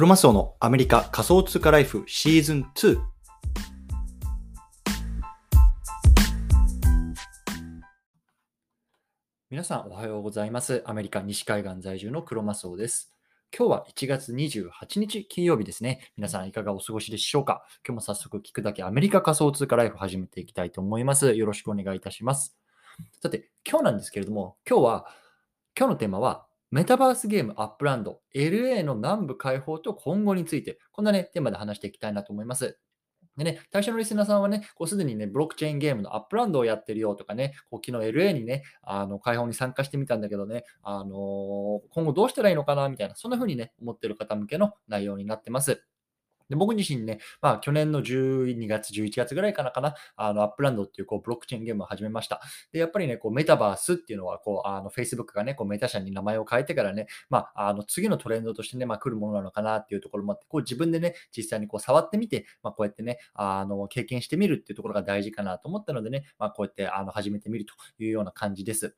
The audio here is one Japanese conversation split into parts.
クロマスオのアメリカ仮想通貨ライフシーズン2。皆さんおはようございます。アメリカ西海岸在住のクロマスオです。今日は1月28日金曜日ですね。皆さんいかがお過ごしでしょうか？今日も早速聞くだけアメリカ仮想通貨ライフ始めていきたいと思います。よろしくお願いいたします。さて、今日なんですけれども、今日は、今日のテーマは、メタバースゲームアップランド、LA の南部開放と今後について、こんなね、テーマで話していきたいなと思います。でね、対象のリスナーさんはね、こうすでにね、ブロックチェーンゲームのアップランドをやってるよとかね、こう昨日 LA にね、あの開放に参加してみたんだけどね、あのー今後どうしたらいいのかなみたいな、そんな風にね、思ってる方向けの内容になってます。で僕自身ね、まあ、去年の12月、11月ぐらいかなかな、あのアップランドっていうこうブロックチェーンゲームを始めました。で、やっぱりね、こうメタバースっていうのは、こう、あの Facebook がね、こうメタ社に名前を変えてからね、まあ、あの次のトレンドとしてね、まあ、来るものなのかなっていうところもあって、こう自分でね、実際にこう触ってみて、まあ、こうやってね、あの経験してみるっていうところが大事かなと思ったのでね、まあ、こうやってあの始めてみるというような感じです。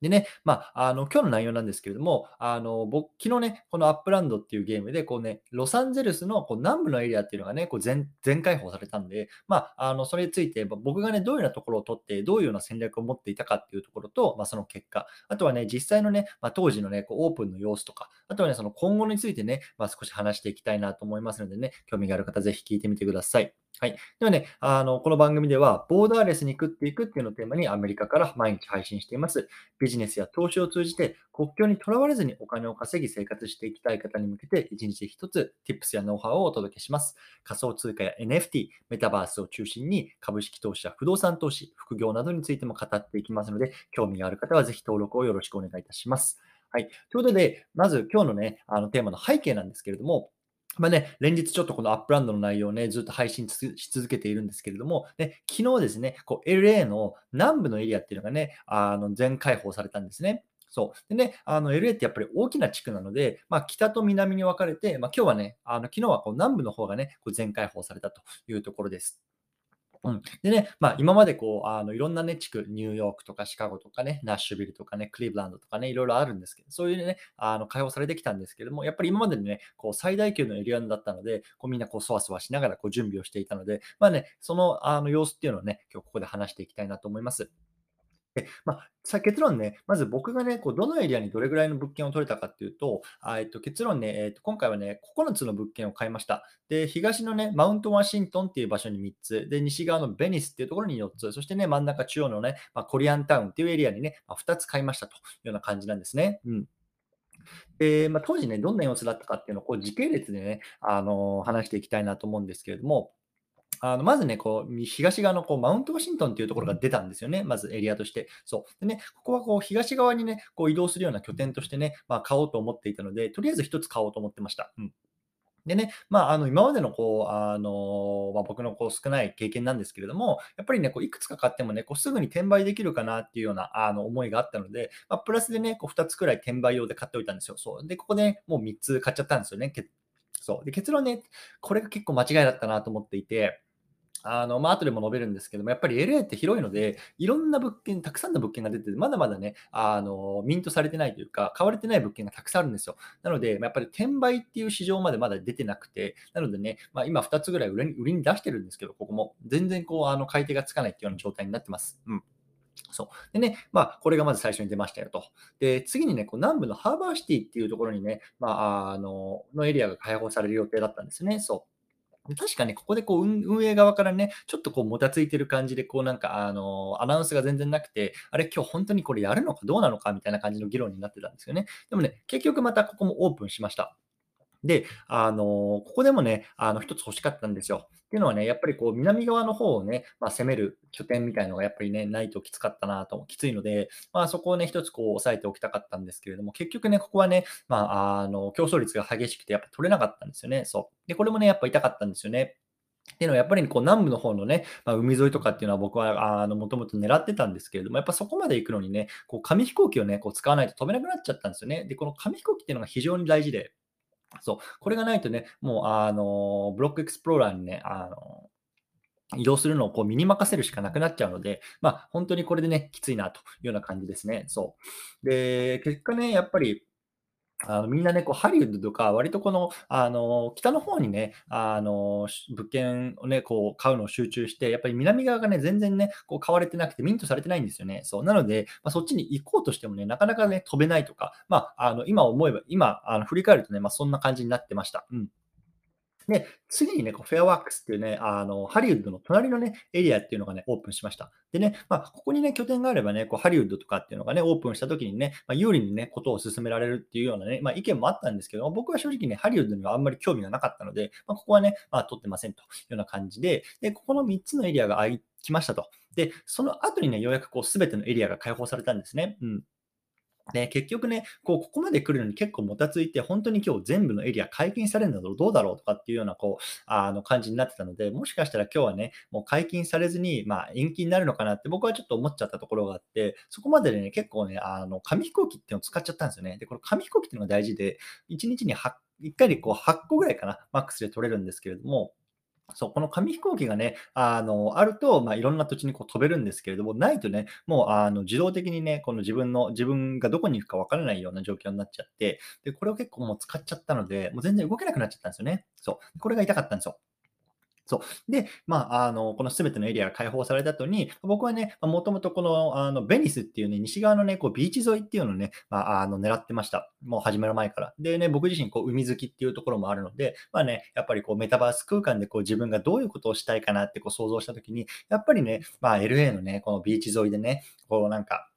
でね、まあ、あの今日の内容なんですけれども、あの僕昨日ね、このアップランドっていうゲームで、こうね、ロサンゼルスのこう南部のエリアっていうのがね、こう全全開放されたんで、まあ、あのそれについて、僕がね、どういうようなところを取って、どういうような戦略を持っていたかっていうところと、まあ、その結果、あとはね、実際のね、まあ、当時のね、こうオープンの様子とか、あとはね、その今後についてね、まあ、少し話していきたいなと思いますのでね、興味がある方、ぜひ聞いてみてください。はい。ではね、あの、この番組では、ボーダーレスに食っていくっていうのをテーマにアメリカから毎日配信しています。ビジネスや投資を通じて、国境にとらわれずにお金を稼ぎ生活していきたい方に向けて、一日一つ Tips やノウハウをお届けします。仮想通貨や NFT、メタバースを中心に、株式投資や不動産投資、副業などについても語っていきますので、興味がある方はぜひ登録をよろしくお願いいたします。はい。ということで、まず今日のね、あのテーマの背景なんですけれども、まあね、連日ちょっとこのアップランドの内容をね、ずっと配信し続けているんですけれども、ね、昨日ですね、こう LA の南部のエリアっていうのがね、あの全開放されたんですね。そう。でね、あの LA ってやっぱり大きな地区なので、まあ、北と南に分かれて、まあ、今日はね、あの昨日はこう南部の方がね、こう全開放されたというところです。うん、でね、まあ、今までこうあのいろんな、ね、地区、ニューヨークとかシカゴとかね、ナッシュビルとかね、クリーブランドとかね、いろいろあるんですけど、そういうね、あの開放されてきたんですけども、やっぱり今までのね、こう最大級のエリアだったので、こうみんなこうそわそわしながらこう準備をしていたので、まあね、そのあの様子っていうのをね、今日ここで話していきたいなと思います。で、まあ、さ結論ね、まず僕がね、こうどのエリアにどれぐらいの物件を取れたかっていうと、あえっと、結論ね、えっと、今回はね、9つの物件を買いました。で、東のね、マウントワシントンっていう場所に3つ、で、西側のベニスっていうところに4つ、そしてね、真ん中中央のね、まあ、コリアンタウンっていうエリアにね、まあ、2つ買いましたというような感じなんですね。うん。で、まあ、当時ね、どんな様子だったかっていうのをこう時系列でね、あの話していきたいなと思うんですけれども、あのまずね、こう東側のこうマウントワシントンっていうところが出たんですよね、まずエリアとして。そうでね、ここはこう東側にね、こう移動するような拠点としてね、まあ、買おうと思っていたので、とりあえず1つ買おうと思ってました。うんでね、まあ、あの今までのこう、あのまあ、僕のこう少ない経験なんですけれども、やっぱりね、こういくつか買ってもね、こうすぐに転売できるかなっていうようなあの思いがあったので、まあ、プラスでね、こう2つくらい転売用で買っておいたんですよ。そうで、ここで、ね、もう3つ買っちゃったんですよね。けそうで結論ね、これが結構間違いだったなと思っていて、あの、まあ、後でも述べるんですけども、やっぱり LA って広いので、いろんな物件、たくさんの物件が出てて、まだまだね、あの、ミントされてないというか、買われてない物件がたくさんあるんですよ。なので、やっぱり転売っていう市場までまだ出てなくて、なのでね、まあ、今2つぐらい売りに売りに出してるんですけど、ここも。全然こう、あの、買い手がつかないっていうような状態になってます。うん。そう。でね、まあ、これがまず最初に出ましたよと。で、次にね、こう南部のハーバーシティっていうところにね、まあ、あの、のエリアが開放される予定だったんですね。そう。確かね、ここでこう運運営側からね、ちょっとこうもたついてる感じで、こうなんか、あの、アナウンスが全然なくて、あれ、今日本当にこれやるのかどうなのかみたいな感じの議論になってたんですよね。でもね、結局またここもオープンしました。で、あの、ここでもね、あの、一つ欲しかったんですよ。っていうのはね、やっぱりこう、南側の方をね、まあ、攻める拠点みたいのがやっぱりね、ないときつかったなと、きついので、まあ、そこをね、一つこう、押さえておきたかったんですけれども、結局ね、ここはね、まあ、あの、競争率が激しくて、やっぱ取れなかったんですよね。そう。で、これもね、やっぱ痛かったんですよね。っていうのはやっぱりこう南部の方のね、まあ、海沿いとかっていうのは僕はあのもともと狙ってたんですけれども、やっぱそこまで行くのにね、こう紙飛行機をね、こう使わないと飛べなくなっちゃったんですよね。で、この紙飛行機っていうのが非常に大事で、そう、これがないとね、もうあのブロックエクスプローラーにね、あの移動するのをこう身に任せるしかなくなっちゃうので、まあ、本当にこれでね、きついなというような感じですね。そう。で、結果ね、やっぱり、あの、みんなね、こう、ハリウッドとか、割とこの、あの、北の方にね、あの、物件をね、こう、買うのを集中して、やっぱり南側がね、全然ね、こう、買われてなくて、ミントされてないんですよね。そう。なので、まあ、そっちに行こうとしてもね、なかなかね、飛べないとか、まあ、あの、今思えば、今、あの、振り返るとね、まあ、そんな感じになってました。うん。で、次にね、こうフェアワークスっていうね、あの、ハリウッドの隣のね、エリアっていうのがね、オープンしました。でね、まあ、ここにね、拠点があればね、こうハリウッドとかっていうのがね、オープンした時にね、まあ、有利にね、ことを進められるっていうようなね、まあ、意見もあったんですけども僕は正直ね、ハリウッドにはあんまり興味がなかったので、まあ、ここはね、まあ、取ってませんというような感じで、で、ここの3つのエリアが空きましたと。で、その後にね、ようやくこう、すべてのエリアが開放されたんですね。うん。で、結局ね、こう、ここまで来るのに結構もたついて、本当に今日全部のエリア解禁されるのどうだろうとかっていうような、こう、あの感じになってたので、もしかしたら今日はね、もう解禁されずに、まあ、延期になるのかなって僕はちょっと思っちゃったところがあって、そこまででね、結構ね、あの、紙飛行機っていうのを使っちゃったんですよね。で、この紙飛行機っていうのが大事で、1日に8 1回でこう8個ぐらいかな、マックスで取れるんですけれども、そう、この紙飛行機がね、あの、あると、まあ、いろんな土地にこう飛べるんですけれども、ないとね、もう、あの、自動的にね、この自分の自分がどこに行くかわからないような状況になっちゃって、で、これを結構もう使っちゃったので、もう全然動けなくなっちゃったんですよね。そう。これが痛かったんですよ。そう。で、まあ、あの、この全てのエリアが開放された後に、僕はね、もともとこの、あの、ベニスっていうね、西側のね、こう、ビーチ沿いっていうのをね、まあ、あの、狙ってました。もう始める前から。でね、僕自身、こう、海好きっていうところもあるので、まあね、やっぱりこう、メタバース空間でこう、自分がどういうことをしたいかなってこう、想像したときに、やっぱりね、まあ、LA のね、このビーチ沿いでね、こう、なんか、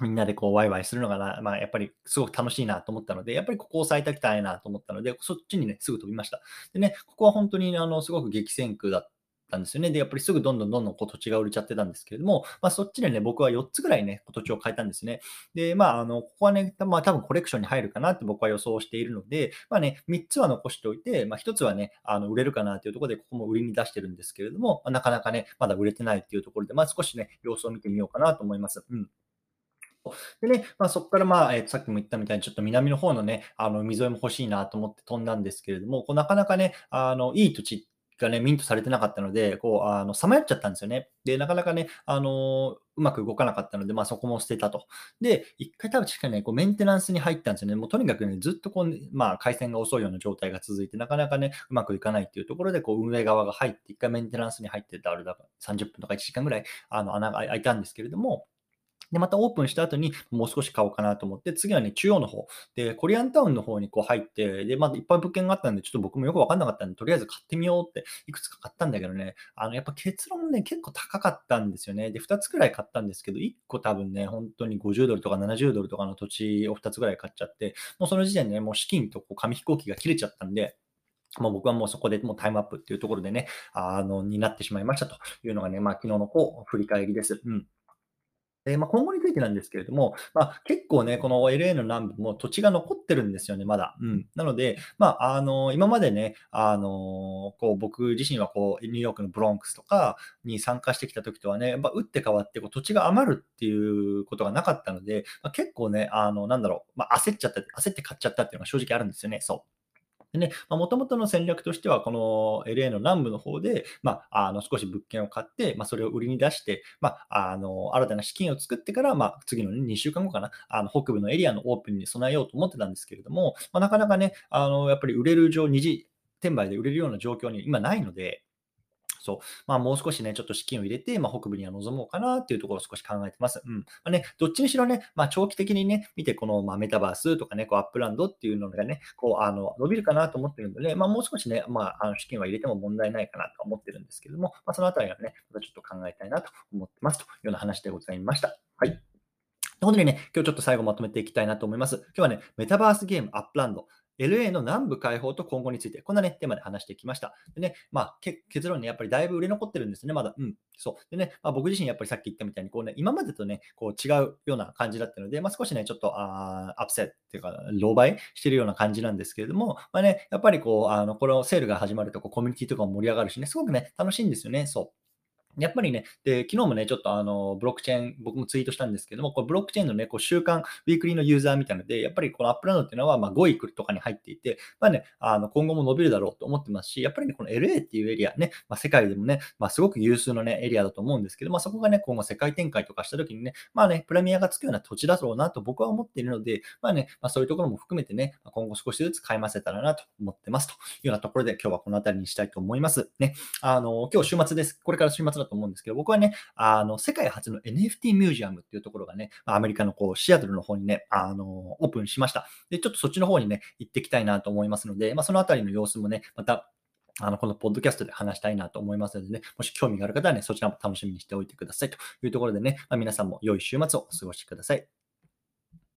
みんなでこうワイワイするのがな、まあ、やっぱりすごく楽しいなと思ったので、やっぱりここを抑えたきたいなと思ったので、そっちにね、すぐ飛びました。でね、ここは本当にあのすごく激戦区だったんですよね。で、やっぱりすぐどんどんどんどんこう土地が売れちゃってたんですけれども、まあ、そっちでね、僕は4つぐらいね、土地を変えたんですね。で、まあ、あの、ここはね、まあ、多分コレクションに入るかなって僕は予想しているので、まあね、3つは残しておいて、まあ、1つはね、あの売れるかなっていうところで、ここも売りに出してるんですけれども、まあ、なかなかね、まだ売れてないっていうところで、まあ、少しね、様子を見てみようかなと思います。うん。でね、まあ、そこから、まあえー、さっきも言ったみたいに、ちょっと南の方のね、あの海沿いも欲しいなと思って飛んだんですけれども、こうなかなかね、あのいい土地がね、ミントされてなかったので、こう、あの、さまよっちゃったんですよね。で、なかなかね、あのうまく動かなかったので、まあそこも捨てたと。で、一回多分確かにね、こうメンテナンスに入ったんですよね。もうとにかくね、ずっとこう、まあ回線が遅いような状態が続いて、なかなかね、うまくいかないっていうところで、こう運営側が入って、一回メンテナンスに入ってた、あれだから30分とか1時間ぐらい、あの、穴が開いたんですけれども、で、またオープンした後にもう少し買おうかなと思って、次はね、中央の方、で、コリアンタウンの方にこう入って、で、まだいっぱい物件があったんで、ちょっと僕もよくわかんなかったんで、とりあえず買ってみようって、いくつか買ったんだけどね、あの、やっぱ結論ね、結構高かったんですよね。で、2つくらい買ったんですけど、1個多分ね、本当に50ドルとか70ドルとかの土地を2つぐらい買っちゃって、もうその時点でね、もう資金とこう紙飛行機が切れちゃったんで、もう僕はもうそこでもうタイムアップっていうところでね、あの、になってしまいましたというのがね、まあ昨日のこう振り返りです。うん。で、まあ、今後についてなんですけれども、まあ、結構ね、この LA の南部も土地が残ってるんですよね、まだ。うん。なので、まあ、あの、今までね、あの、こう、僕自身はこう、ニューヨークのブロンクスとかに参加してきた時とはね、やっぱ打って変わってこう土地が余るっていうことがなかったので、まあ、結構ね、あの、なんだろう、まあ、焦っちゃった、焦って買っちゃったっていうのが正直あるんですよね、そう。でね、もともとの戦略としては、この LA の南部の方で、まあ、あの少し物件を買って、まあ、それを売りに出して、まあ、あの新たな資金を作ってから、まあ、次の、2週間後かな、あの北部のエリアのオープンに備えようと思ってたんですけれども、まあ、なかなかね、あのやっぱり売れる上、二次転売で売れるような状況に今ないので、そう。まあ、もう少しね、ちょっと資金を入れて、まあ、北部には臨もうかなっていうところを少し考えてます。うん。まあ、ね、どっちにしろね、まあ、長期的にね、見て、この、まあ、メタバースとかね、こう、アップランドっていうのがね、こう、あの、伸びるかなと思ってるんで、まあ、もう少しね、まあ、あの資金は入れても問題ないかなと思ってるんですけども、まあ、そのあたりはね、またちょっと考えたいなと思ってますというような話でございました。はい。ということでね、今日ちょっと最後まとめていきたいなと思います。今日はね、メタバースゲームアップランド。LA の南部開放と今後について、こんなね、テーマで話してきました。でね、まあ、結論ね、やっぱりだいぶ売れ残ってるんですね、まだ。うん。そう。でね、まあ、僕自身やっぱりさっき言ったみたいに、こうね、今までとね、こう違うような感じだったので、まあ、少しね、ちょっと、あアップセットっていうか、狼狽してるような感じなんですけれども、まあね、やっぱりこう、あの、このセールが始まると、こう、コミュニティとかも盛り上がるしね、すごくね、楽しいんですよね、そう。やっぱりね、で、昨日もね、ちょっとあの、ブロックチェーン、僕もツイートしたんですけども、これブロックチェーンのね、こう週間、ウィークリーのユーザーみたいなので、やっぱりこのアップランドっていうのは、まあ、5位とかに入っていて、まあね、あの、今後も伸びるだろうと思ってますし、やっぱりね、この LA っていうエリアね、まあ、世界でもね、まあ、すごく有数のね、エリアだと思うんですけど、まあ、そこがね、今後世界展開とかした時にね、まあね、プレミアがつくような土地だろうなと僕は思っているので、まあね、まあ、そういうところも含めてね、今後少しずつ買い増せたらなと思ってますというようなところで、今日はこの辺りにしたいと思います。ね、あの、今日週末です。これから週末だと思うんですけど、僕はね、あの、世界初の NFT ミュージアムっていうところがね、アメリカのこうシアトルの方にね、あの、オープンしました。で、ちょっとそっちの方にね、行ってきたいなと思いますので、まあ、そのあたりの様子もね、またあの、このポッドキャストで話したいなと思いますのでね、もし興味がある方はね、そちらも楽しみにしておいてくださいというところでね、まあ、皆さんも良い週末をお過ごしください。